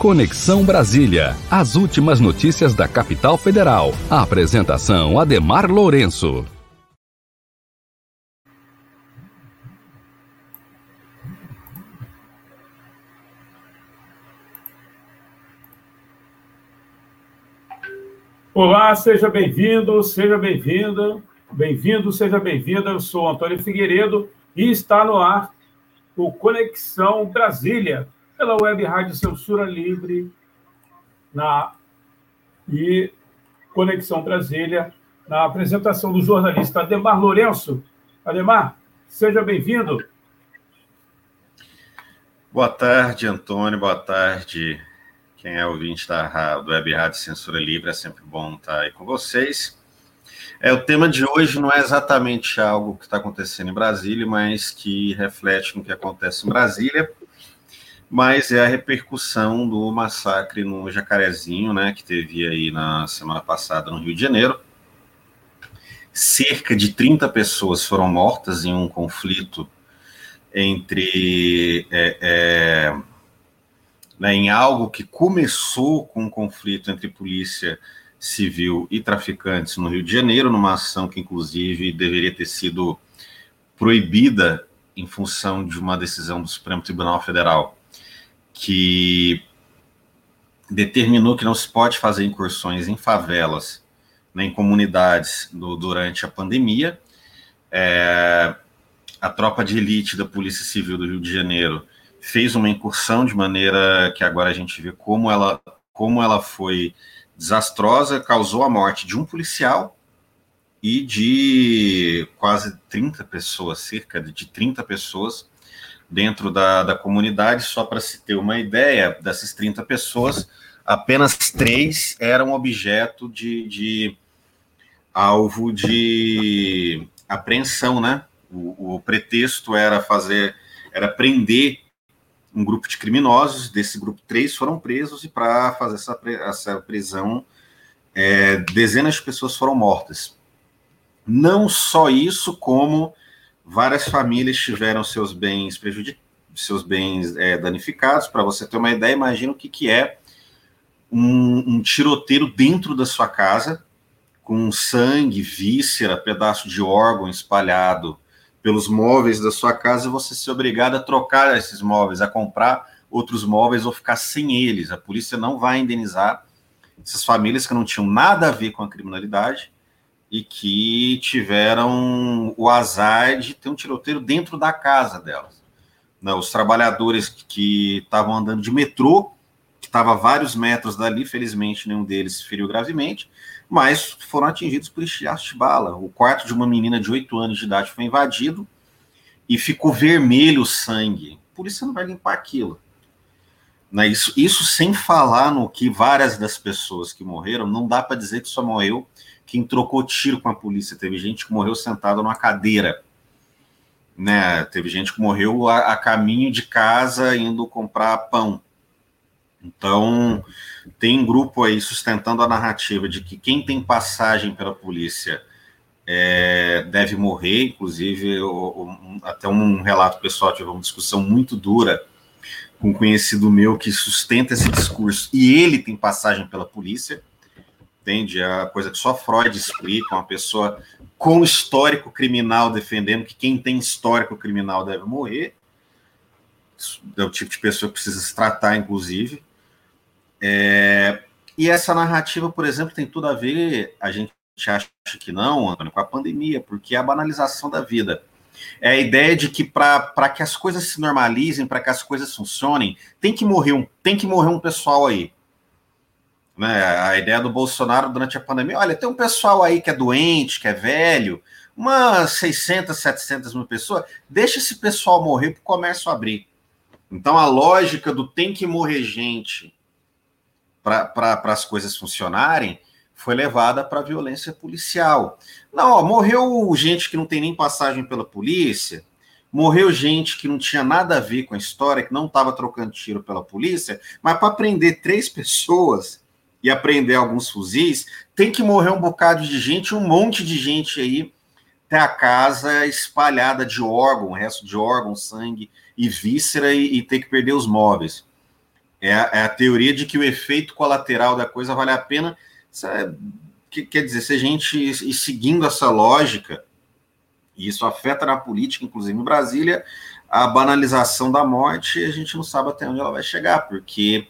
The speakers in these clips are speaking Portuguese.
Conexão Brasília. As últimas notícias da capital federal. A apresentação Ademar Lourenço. Olá, seja bem-vindo, seja bem-vinda, bem-vindo, seja bem-vinda. Eu sou Antônio Figueiredo e está no ar o Conexão Brasília, pela Web Rádio Censura Livre na, e Conexão Brasília, na apresentação do jornalista Ademar Lourenço. Ademar, seja bem-vindo. Boa tarde, Antônio, boa tarde, quem é ouvinte da, do Web Rádio Censura Livre, é sempre bom estar aí com vocês. É, o tema de hoje não é exatamente algo que está acontecendo em Brasília, mas que reflete no que acontece em Brasília, mas é a repercussão do massacre no Jacarezinho, né, que teve aí na semana passada no Rio de Janeiro. Cerca de 30 pessoas foram mortas em um conflito entre é, é, né, em algo que começou com um conflito entre polícia civil e traficantes no Rio de Janeiro, numa ação que, inclusive, deveria ter sido proibida em função de uma decisão do Supremo Tribunal Federal, que determinou que não se pode fazer incursões em favelas nem em comunidades do, durante a pandemia. É, a tropa de elite da Polícia Civil do Rio de Janeiro fez uma incursão de maneira que agora a gente vê como ela, como ela foi desastrosa, causou a morte de um policial e de quase 30 pessoas, cerca de 30 pessoas dentro da, da comunidade. Só para se ter uma ideia, dessas 30 pessoas, apenas três eram objeto de, de alvo de apreensão, né? O, o pretexto era fazer, era prender um grupo de criminosos, desse grupo, três foram presos, e para fazer essa, essa prisão, é, dezenas de pessoas foram mortas. Não só isso, como várias famílias tiveram seus bens prejudicados, seus bens é, danificados. Para você ter uma ideia, imagina o que, que é um, um tiroteio dentro da sua casa, com sangue, víscera, pedaço de órgão espalhado pelos móveis da sua casa e você ser obrigado a trocar esses móveis, a comprar outros móveis ou ficar sem eles. A polícia não vai indenizar essas famílias que não tinham nada a ver com a criminalidade e que tiveram o azar de ter um tiroteio dentro da casa delas. Não, os trabalhadores que estavam andando de metrô, que estava a vários metros dali, felizmente nenhum deles se feriu gravemente, mas foram atingidos por estiaço de bala. O quarto de uma menina de 8 anos de idade foi invadido e ficou vermelho o sangue. A polícia não vai limpar aquilo. Né? Isso, isso sem falar no que várias das pessoas que morreram, não dá para dizer que só morreu quem trocou tiro com a polícia. Teve gente que morreu sentada numa cadeira. Né? Teve gente que morreu a, a caminho de casa indo comprar pão. Então, tem um grupo aí sustentando a narrativa de que quem tem passagem pela polícia é, deve morrer. Inclusive, um, até um relato pessoal, tive uma discussão muito dura com um conhecido meu que sustenta esse discurso e ele tem passagem pela polícia. Entende? É a coisa que só Freud explica, uma pessoa com histórico criminal defendendo que quem tem histórico criminal deve morrer. É o tipo de pessoa que precisa se tratar, inclusive. É, e essa narrativa, por exemplo, tem tudo a ver, a gente acha que não, Antônio, com a pandemia, porque é a banalização da vida. É a ideia de que para que as coisas se normalizem, para que as coisas funcionem, tem que morrer um, tem que morrer um pessoal aí. Né? A ideia do Bolsonaro durante a pandemia, olha, tem um pessoal aí que é doente, que é velho, umas 600, 700 mil pessoas, deixa esse pessoal morrer para o comércio abrir. Então a lógica do tem que morrer gente para as coisas funcionarem, foi levada para violência policial. Não, ó, morreu gente que não tem nem passagem pela polícia, morreu gente que não tinha nada a ver com a história, que não estava trocando tiro pela polícia, mas para prender três pessoas e aprender alguns fuzis, tem que morrer um bocado de gente, um monte de gente aí, ter a casa espalhada de órgão, resto de órgão, sangue e víscera, e, e ter que perder os móveis. É é a, teoria de que o efeito colateral da coisa vale a pena. É, que, quer dizer, se a gente ir seguindo essa lógica, e isso afeta na política, inclusive em Brasília, a banalização da morte, a gente não sabe até onde ela vai chegar, porque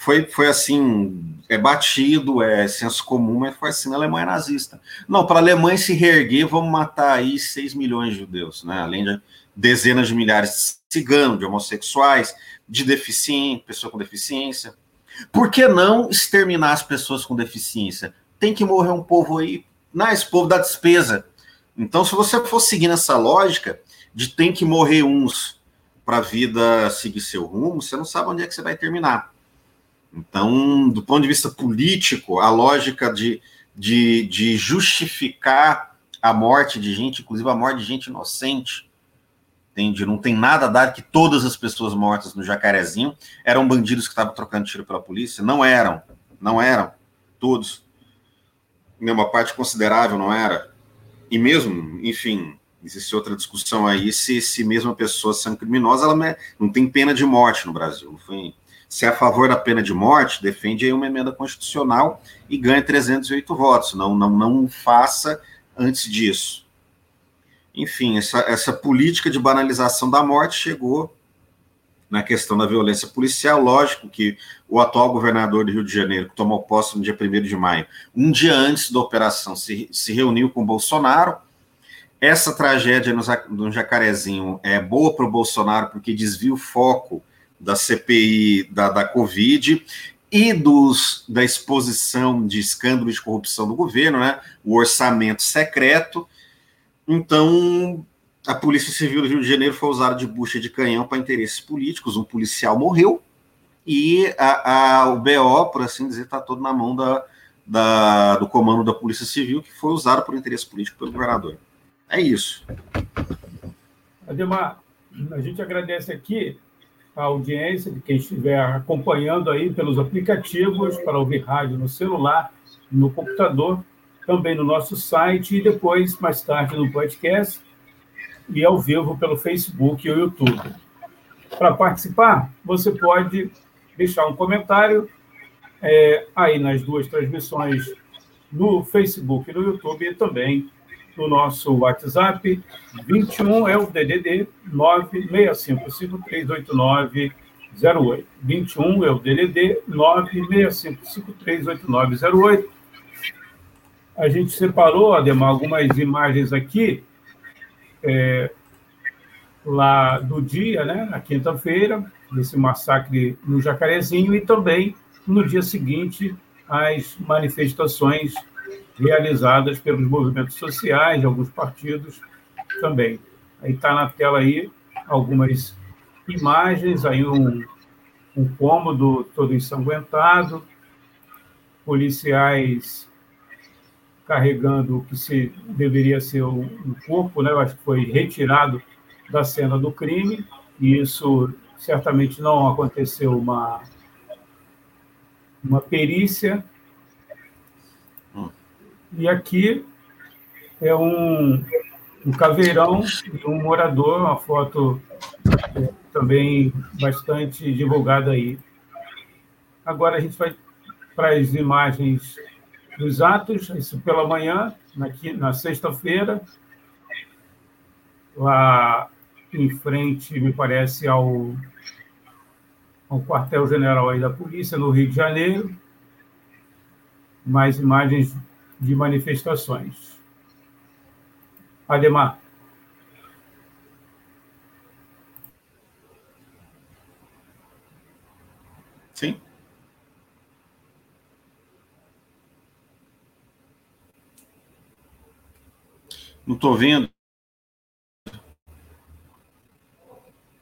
foi, foi assim, é batido, é senso comum, mas foi assim na Alemanha nazista. Não, para a Alemanha se reerguer, vamos matar aí 6 milhões de judeus, né? além de dezenas de milhares de ciganos, de homossexuais, de deficientes, pessoas com deficiência. Por que não exterminar as pessoas com deficiência? Tem que morrer um povo aí, não, esse povo dá despesa. Então, se você for seguindo essa lógica de tem que morrer uns para a vida seguir seu rumo, você não sabe onde é que você vai terminar. Então, do ponto de vista político, a lógica de, de, de justificar a morte de gente, inclusive a morte de gente inocente, entende? Não tem nada a dar que todas as pessoas mortas no Jacarezinho eram bandidos que estavam trocando tiro pela polícia. Não eram, não eram, todos. Uma parte considerável não era. E mesmo, enfim, existe outra discussão aí se, se mesmo a pessoa sendo criminosa, ela não tem pena de morte no Brasil. Foi se é a favor da pena de morte, defende aí uma emenda constitucional e ganha 308 votos. Não, não, não faça antes disso. Enfim, essa, essa política de banalização da morte chegou na questão da violência policial. Lógico que o atual governador do Rio de Janeiro, que tomou posse no dia 1 de maio, um dia antes da operação, se, se reuniu com Bolsonaro. Essa tragédia no, no Jacarezinho é boa para o Bolsonaro, porque desvia o foco da CPI da, da Covid e dos, da exposição de escândalo de corrupção do governo, né? o orçamento secreto. Então, a Polícia Civil do Rio de Janeiro foi usada de bucha de canhão para interesses políticos. Um policial morreu e a, a, o BO, por assim dizer, está todo na mão da, da, do comando da Polícia Civil, que foi usado por interesse político pelo governador. É isso. Ademar, a gente agradece aqui a audiência de quem estiver acompanhando aí pelos aplicativos para ouvir rádio no celular, no computador, também no nosso site e depois, mais tarde, no podcast e ao vivo pelo Facebook e o YouTube. Para participar, você pode deixar um comentário é, aí nas duas transmissões no Facebook e no YouTube e também no nosso WhatsApp, 21 é o DDD 965538908. 21 é o DDD 965538908. A gente separou, Ademar, algumas imagens aqui, é, lá do dia, né, na quinta-feira, desse massacre no Jacarezinho, e também no dia seguinte, as manifestações realizadas pelos movimentos sociais, de alguns partidos também. Aí está na tela aí algumas imagens, aí um, um cômodo todo ensanguentado, policiais carregando o que se deveria ser um corpo, né? Eu acho que foi retirado da cena do crime, e isso certamente não aconteceu uma uma perícia e aqui é um, um caveirão de um morador, uma foto é, também bastante divulgada aí. Agora a gente vai para as imagens dos atos, isso pela manhã, na, na sexta-feira, lá em frente, me parece, ao, ao quartel-general da polícia, no Rio de Janeiro. Mais imagens de manifestações. Ademar. Sim. Não estou vendo.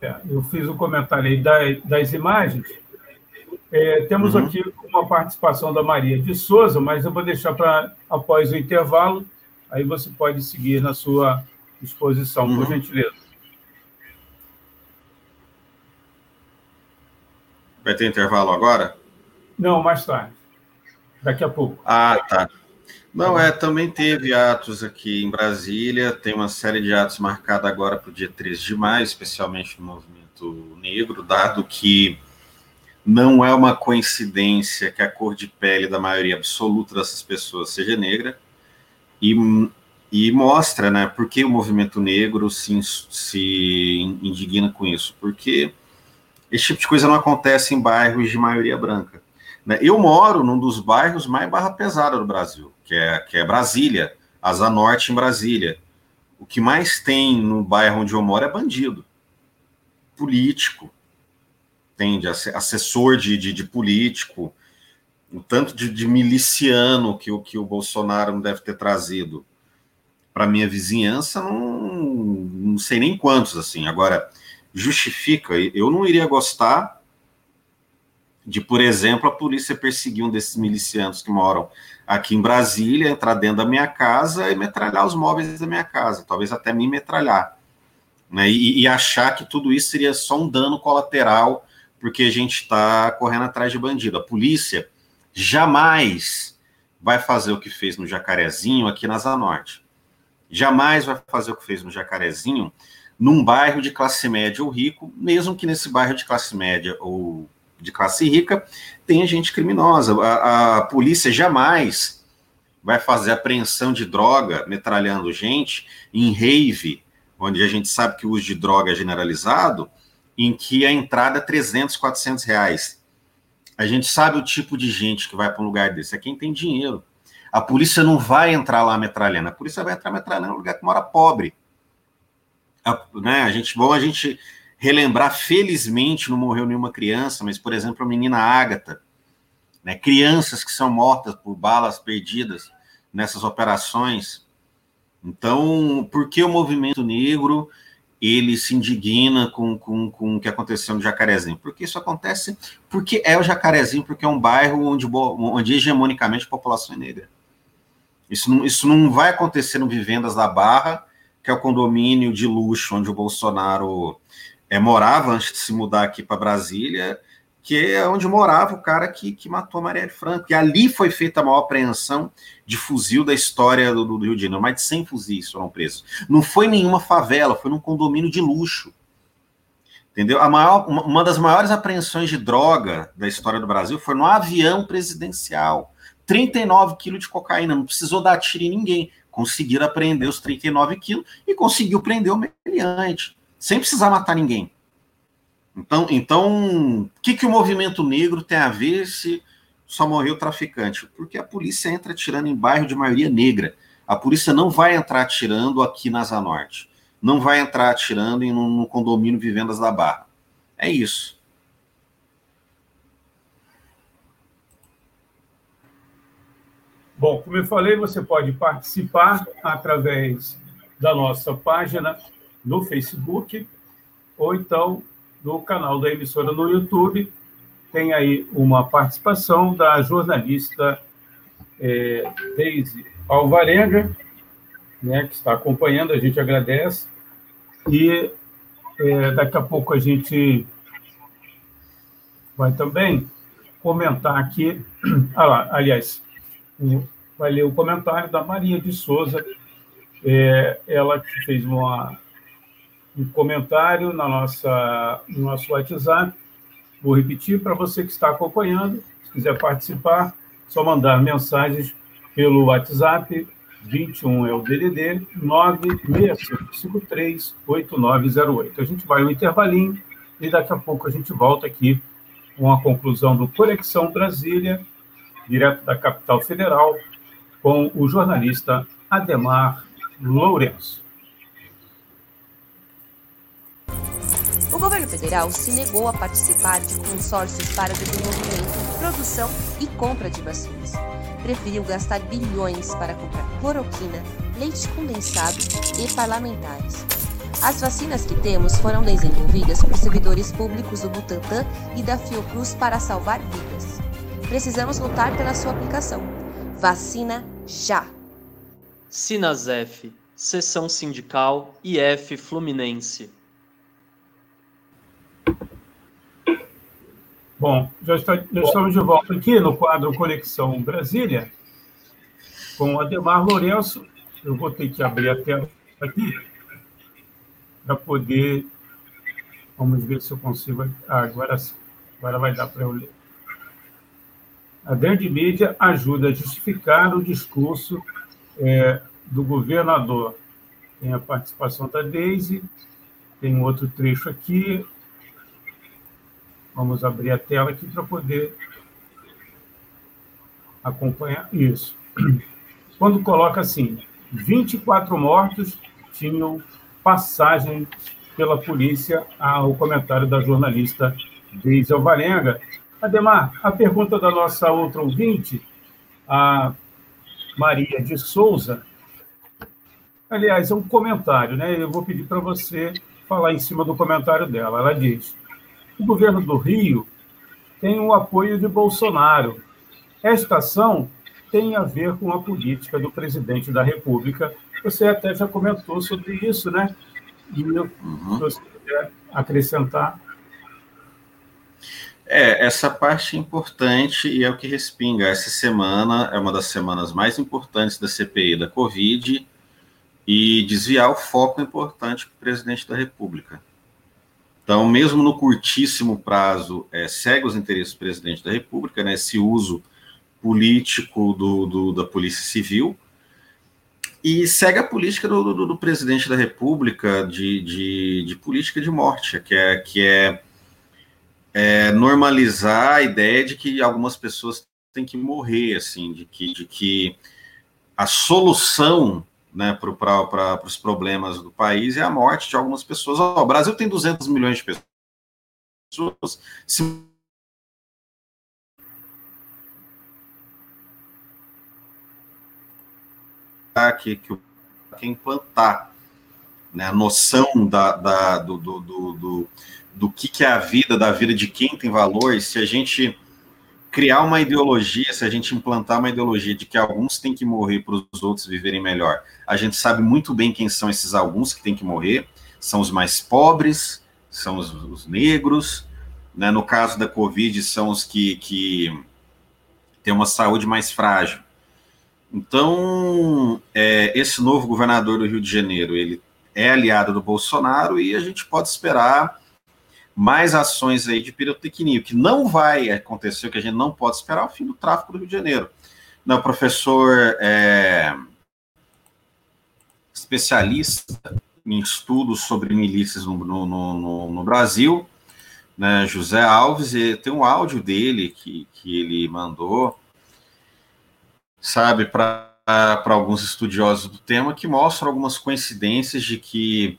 É, eu fiz o um comentário aí das imagens. É, temos uhum. aqui uma participação da Maria de Souza, mas eu vou deixar para após o intervalo, aí você pode seguir na sua exposição, uhum. por gentileza. Vai ter intervalo agora? Não, mais tarde. Daqui a pouco. Ah, tá. Não, é, também teve atos aqui em Brasília, tem uma série de atos marcada agora para o dia 13 de maio, especialmente no movimento negro, dado que Não é uma coincidência que a cor de pele da maioria absoluta dessas pessoas seja negra. E, e mostra, né, por que o movimento negro se, se indigna com isso. Porque esse tipo de coisa não acontece em bairros de maioria branca. Né? Eu moro num dos bairros mais barra pesada do Brasil, que é, que é Brasília, Asa Norte em Brasília. O que mais tem no bairro onde eu moro é bandido, político, entende? Assessor de, de, de político, o tanto de, de, miliciano que o, que o Bolsonaro deve ter trazido para minha vizinhança, não, não sei nem quantos, assim. Agora, justifica, eu não iria gostar de, por exemplo, a polícia perseguir um desses milicianos que moram aqui em Brasília, entrar dentro da minha casa e metralhar os móveis da minha casa, talvez até me metralhar. Né? E, e achar que tudo isso seria só um dano colateral porque a gente está correndo atrás de bandido. A polícia jamais vai fazer o que fez no Jacarezinho aqui na Zanorte. Jamais vai fazer o que fez no Jacarezinho num bairro de classe média ou rico, mesmo que nesse bairro de classe média ou de classe rica, tem gente criminosa. A, a polícia jamais vai fazer apreensão de droga metralhando gente em rave, onde a gente sabe que o uso de droga é generalizado, em que a entrada é 300, 400 reais. A gente sabe o tipo de gente que vai para um lugar desse, é quem tem dinheiro. A polícia não vai entrar lá metralhando, a polícia vai entrar metralhando no lugar que mora pobre. A, né, a gente, bom a gente relembrar, felizmente não morreu nenhuma criança, mas, por exemplo, a menina Ágata, né, crianças que são mortas por balas perdidas nessas operações. Então, por que o movimento negro ele se indigna com, com, com o que aconteceu no Jacarezinho? Porque isso acontece porque é o Jacarezinho, porque é um bairro onde, onde hegemonicamente a população é negra. Isso não, isso não vai acontecer no Vivendas da Barra, que é o condomínio de luxo onde o Bolsonaro é, morava antes de se mudar aqui para Brasília, que é onde morava o cara que, que matou a Marielle Franco. E ali foi feita a maior apreensão de fuzil da história do, do Rio de Janeiro. Mais de 100 fuzis foram presos. Não foi nenhuma favela, foi num condomínio de luxo. Entendeu? A maior, uma, das maiores apreensões de droga da história do Brasil foi no avião presidencial. 39 quilos de cocaína, não precisou dar tiro em ninguém. Conseguiram apreender os 39 quilos e conseguiu prender o meliante sem precisar matar ninguém. Então, então, o que, que o movimento negro tem a ver se só morreu traficante? Porque a polícia entra atirando em bairro de maioria negra. A polícia não vai entrar atirando aqui na Zanorte. Não vai entrar atirando em um, condomínio Vivendas da Barra. É isso. Bom, como eu falei, você pode participar através da nossa página no Facebook ou então no canal da emissora no YouTube. Tem aí uma participação da jornalista é, Deise Alvarenga, né, que está acompanhando, a gente agradece. E é, daqui a pouco a gente vai também comentar aqui. Ah lá, aliás, vai ler o comentário da Maria de Souza, é, ela que fez uma um comentário na nossa, no nosso WhatsApp. Vou repetir para você que está acompanhando, se quiser participar, só mandar mensagens pelo WhatsApp 21 é o DDD 965538908. A gente vai no intervalinho e daqui a pouco a gente volta aqui com a conclusão do Conexão Brasília, direto da capital federal, com o jornalista Ademar Lourenço. Governo federal se negou a participar de consórcios para desenvolvimento, produção e compra de vacinas. Preferiu gastar bilhões para comprar cloroquina, leite condensado e parlamentares. As vacinas que temos foram desenvolvidas por servidores públicos do Butantan e da Fiocruz para salvar vidas. Precisamos lutar pela sua aplicação. Vacina já! Sinasef, Seção Sindical IF Fluminense. Bom, já, está, já estamos de volta aqui no quadro Conexão Brasília, com Ademar Lourenço. Eu vou ter que abrir a tela aqui para poder. Vamos ver se eu consigo. Ah, agora sim. Agora vai dar para eu ler. A grande mídia ajuda a justificar o discurso é, do governador. Tem a participação da Deise, tem um outro trecho aqui. Vamos abrir a tela aqui para poder acompanhar isso. Quando coloca assim, 24 mortos tinham passagem pela polícia, ao comentário da jornalista Deise Alvarenga, Ademar, a pergunta da nossa outra ouvinte, a Maria de Souza, aliás, é um comentário, né? Eu vou pedir para você falar em cima do comentário dela. Ela diz: o governo do Rio tem o apoio de Bolsonaro. Esta ação tem a ver com a política do presidente da República. Você até já comentou sobre isso, né? E eu, uhum. se você quiser acrescentar. É, essa parte é importante e é o que respinga. Essa semana é uma das semanas mais importantes da CPI da Covid e desviar o foco importante para o presidente da República. Então, mesmo no curtíssimo prazo, é, segue os interesses do presidente da República, né, esse uso político do, do da Polícia Civil, e segue a política do, do, do presidente da República de, de, de, política de morte, que é, que é é, normalizar a ideia de que algumas pessoas têm que morrer, assim, de que, de que a solução né, para os problemas do país é a morte de algumas pessoas. O Brasil tem 200 milhões de pessoas. Se que, que, que implantar né, a noção da, da do, do, do, do que, que é a vida, da vida de quem tem valor, se a gente criar uma ideologia, se a gente implantar uma ideologia de que alguns têm que morrer para os outros viverem melhor, a gente sabe muito bem quem são esses alguns que têm que morrer, são os mais pobres, são os, os negros, né? no caso da Covid, são os que, que têm uma saúde mais frágil. Então, é, esse novo governador do Rio de Janeiro, ele é aliado do Bolsonaro e a gente pode esperar mais ações aí de pirotecnia. O que não vai acontecer, o que a gente não pode esperar, é o fim do tráfico do Rio de Janeiro. Não, o professor é, especialista em estudos sobre milícias no, no, no, no Brasil, né, José Alves, e tem um áudio dele que, que ele mandou, sabe, para alguns estudiosos do tema, que mostram algumas coincidências de que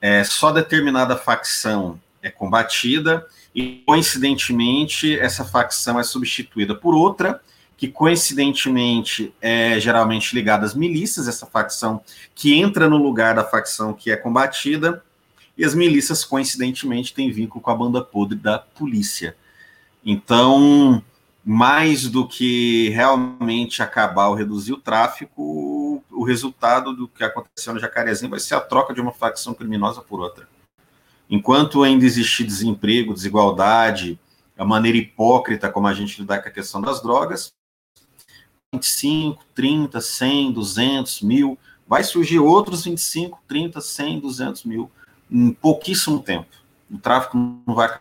é, só determinada facção é combatida e, coincidentemente, essa facção é substituída por outra, que coincidentemente é geralmente ligada às milícias, essa facção que entra no lugar da facção que é combatida, e as milícias, coincidentemente, têm vínculo com a banda podre da polícia. Então, mais do que realmente acabar ou reduzir o tráfico, o resultado do que aconteceu no Jacarezinho vai ser a troca de uma facção criminosa por outra. Enquanto ainda existir desemprego, desigualdade, a maneira hipócrita como a gente lidar com a questão das drogas, 25, 30, 100, 200, mil, vai surgir outros 25, 30, 100, 200 mil em pouquíssimo tempo. O tráfico não vai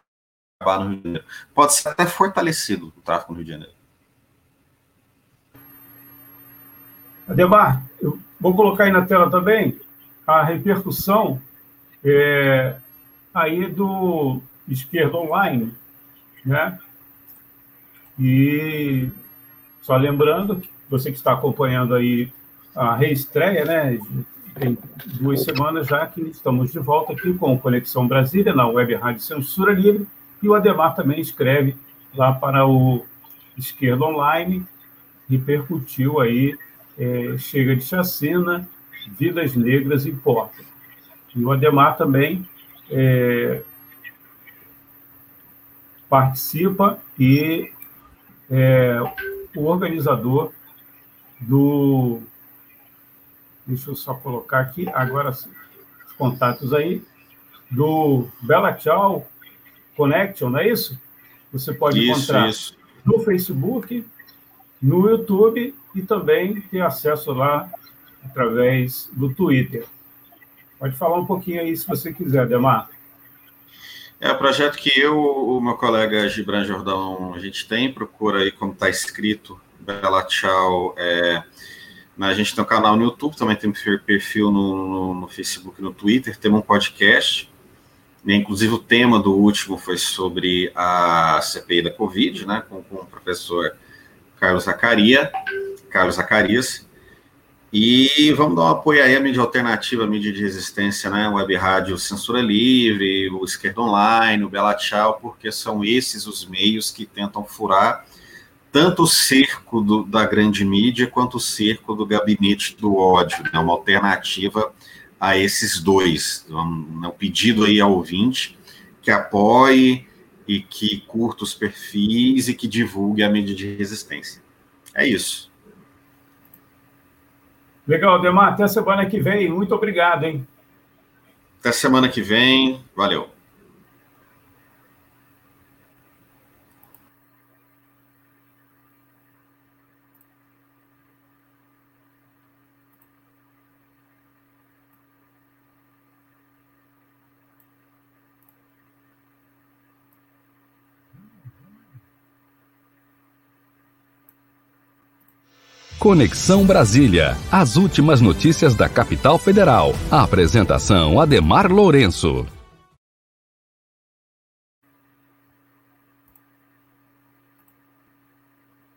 acabar no Rio de Janeiro. Pode ser até fortalecido o tráfico no Rio de Janeiro. Ademar, eu vou colocar aí na tela também a repercussão é, aí do Esquerda Online, né? E só lembrando, você que está acompanhando aí a reestreia, né? Tem duas semanas já que estamos de volta aqui com Conexão Brasília, na Web Rádio Censura Livre, e o Ademar também escreve lá para o Esquerda Online, repercutiu aí, é, chega de chacina, vidas negras importam. E o Ademar também é, participa e é o organizador do. Deixa eu só colocar aqui, agora os contatos aí, do Bela Tchau Connection, não é isso? Você pode isso, encontrar isso. no Facebook, no YouTube e também ter acesso lá através do Twitter. Pode falar um pouquinho aí, se você quiser, Demar. É o projeto que eu, o meu colega Gibran Jordão, a gente tem, procura aí como está escrito, Bela Tchau. É, né, a gente tem um canal no YouTube, também tem perfil no, no, no Facebook no Twitter, temos um podcast. Né, inclusive o tema do último foi sobre a CPI da Covid, né, com, com o professor Carlos Zacaria, Carlos Zacarias. E vamos dar um apoio aí à mídia alternativa, à mídia de resistência, né? Web Rádio Censura Livre, o Esquerda Online, o Bela Tchau, porque são esses os meios que tentam furar tanto o cerco do, da grande mídia quanto o cerco do gabinete do ódio, né? Uma alternativa a esses dois. Um, um pedido aí ao ouvinte que apoie e que curta os perfis e que divulgue a mídia de resistência. É isso. Legal, Demar. Até semana que vem. Muito obrigado, hein? Até semana que vem. Valeu. Conexão Brasília. As últimas notícias da capital federal. A apresentação Ademar Lourenço.